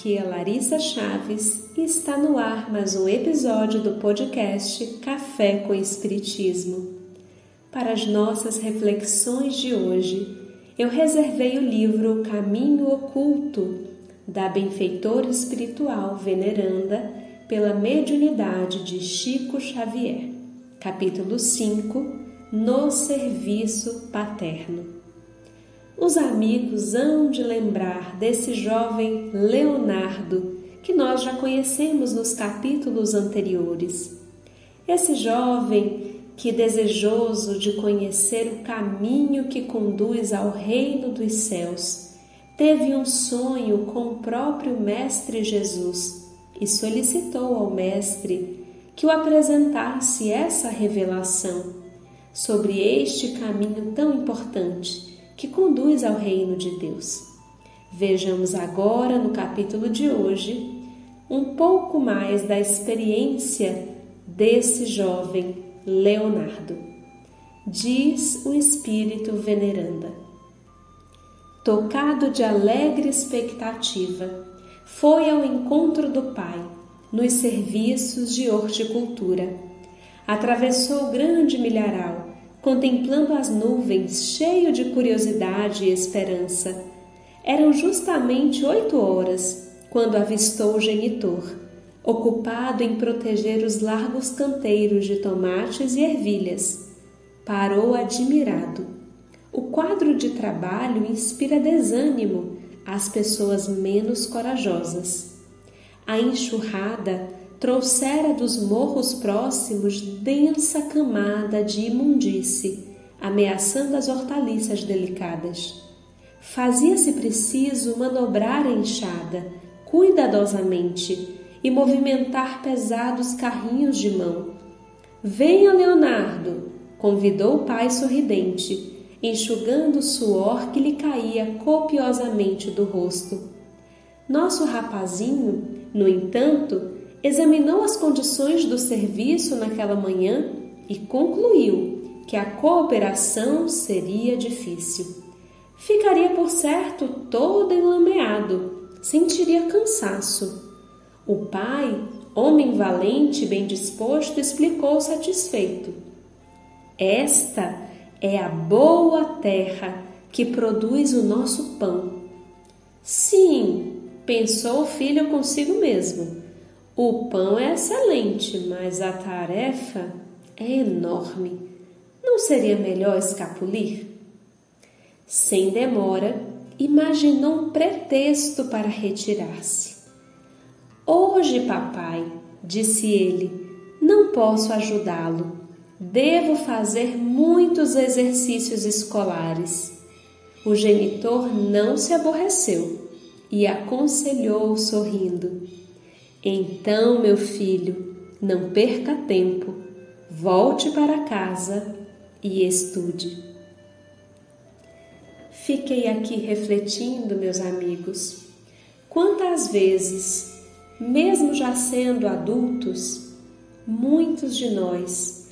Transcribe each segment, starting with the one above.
Aqui é Larissa Chaves e está no ar mais um episódio do podcast Café com Espiritismo. Para as nossas reflexões de hoje, eu reservei o livro Caminho Oculto da benfeitora espiritual veneranda pela mediunidade de Chico Xavier, capítulo 5 No Serviço Paterno. Os amigos hão de lembrar desse jovem Leonardo que nós já conhecemos nos capítulos anteriores. Esse jovem que, desejoso de conhecer o caminho que conduz ao reino dos céus, teve um sonho com o próprio Mestre Jesus e solicitou ao Mestre que o apresentasse essa revelação sobre este caminho tão importante que conduz ao reino de Deus. Vejamos agora no capítulo de hoje um pouco mais da experiência desse jovem Leonardo. Diz o Espírito Veneranda. Tocado de alegre expectativa, foi ao encontro do Pai nos serviços de horticultura. Atravessou o grande milharal contemplando as nuvens, cheio de curiosidade e esperança. Eram justamente oito horas quando avistou o genitor, ocupado em proteger os largos canteiros de tomates e ervilhas. Parou admirado. O quadro de trabalho inspira desânimo às pessoas menos corajosas. A enxurrada trouxera dos morros próximos densa camada de imundície, ameaçando as hortaliças delicadas. Fazia-se preciso manobrar a enxada cuidadosamente e movimentar pesados carrinhos de mão. Venha, Leonardo! convidou o pai sorridente, enxugando o suor que lhe caía copiosamente do rosto. Nosso rapazinho, no entanto, examinou as condições do serviço naquela manhã e concluiu que a cooperação seria difícil. Ficaria, por certo, todo enlameado, sentiria cansaço. O pai, homem valente e bem disposto, explicou satisfeito: Esta é a boa terra que produz o nosso pão. Sim, pensou o filho consigo mesmo o pão é excelente, mas a tarefa é enorme. Não seria melhor escapulir? Sem demora, imaginou um pretexto para retirar-se. Hoje, papai, disse ele, não posso ajudá-lo. Devo fazer muitos exercícios escolares. O genitor não se aborreceu e aconselhou sorrindo então, meu filho, não perca tempo, volte para casa e estude. Fiquei aqui refletindo, meus amigos, quantas vezes, mesmo já sendo adultos, muitos de nós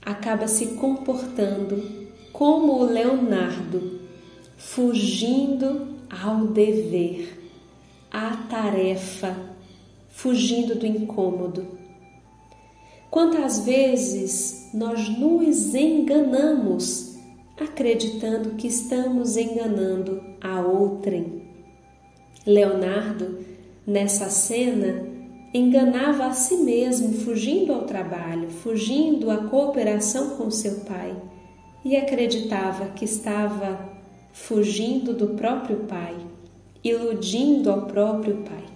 acaba se comportando como o Leonardo, fugindo ao dever, à tarefa fugindo do incômodo. Quantas vezes nós nos enganamos acreditando que estamos enganando a outrem? Leonardo, nessa cena, enganava a si mesmo, fugindo ao trabalho, fugindo à cooperação com seu pai, e acreditava que estava fugindo do próprio pai, iludindo ao próprio pai.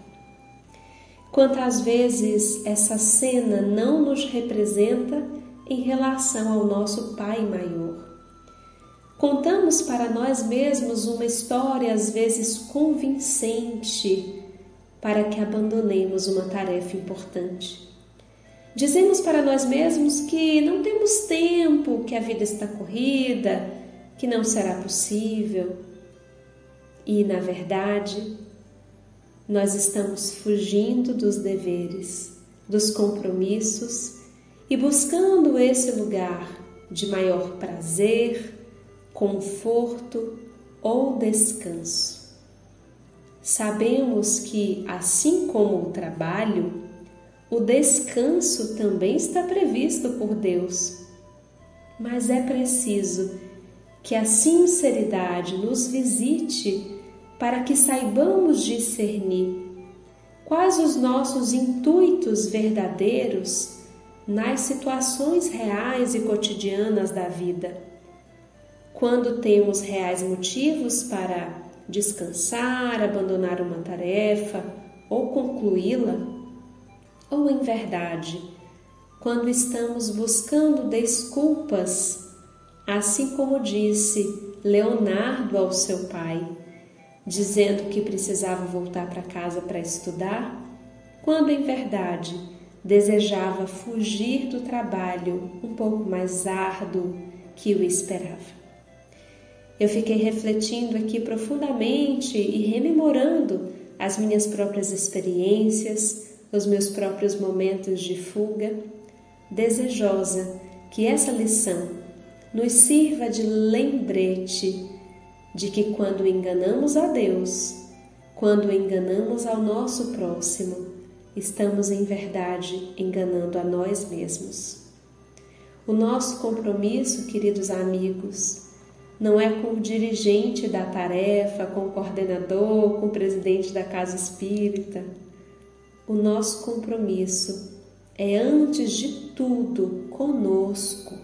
Quantas vezes essa cena não nos representa em relação ao nosso Pai maior? Contamos para nós mesmos uma história às vezes convincente para que abandonemos uma tarefa importante. Dizemos para nós mesmos que não temos tempo, que a vida está corrida, que não será possível. E, na verdade, nós estamos fugindo dos deveres, dos compromissos e buscando esse lugar de maior prazer, conforto ou descanso. sabemos que, assim como o trabalho, o descanso também está previsto por Deus. Mas é preciso que a sinceridade nos visite para que saibamos discernir quais os nossos intuitos verdadeiros nas situações reais e cotidianas da vida. Quando temos reais motivos para descansar, abandonar uma tarefa ou concluí-la, ou em verdade, quando estamos buscando desculpas, assim como disse Leonardo ao seu pai, dizendo que precisava voltar para casa para estudar, quando em verdade desejava fugir do trabalho um pouco mais árduo que o esperava. Eu fiquei refletindo aqui profundamente e rememorando as minhas próprias experiências, os meus próprios momentos de fuga, desejosa que essa lição nos sirva de lembrete de que quando enganamos a Deus, quando enganamos ao nosso próximo, estamos em verdade enganando a nós mesmos. O nosso compromisso, queridos amigos, não é com o dirigente da tarefa, com o coordenador, com o presidente da casa espírita o nosso compromisso é, antes de tudo, conosco,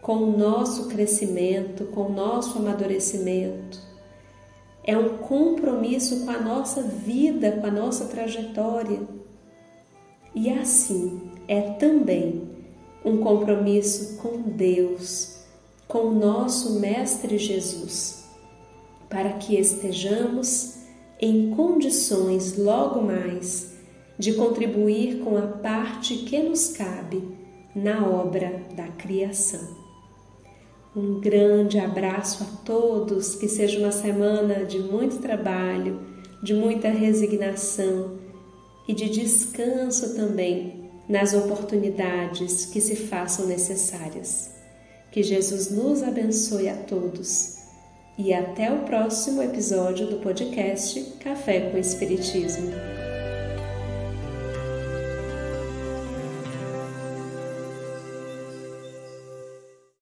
com o nosso crescimento, com o nosso amadurecimento. É um compromisso com a nossa vida, com a nossa trajetória. E assim é também um compromisso com Deus, com o nosso Mestre Jesus, para que estejamos em condições logo mais de contribuir com a parte que nos cabe na obra da criação. Um grande abraço a todos, que seja uma semana de muito trabalho, de muita resignação e de descanso também nas oportunidades que se façam necessárias. Que Jesus nos abençoe a todos e até o próximo episódio do podcast Café com Espiritismo.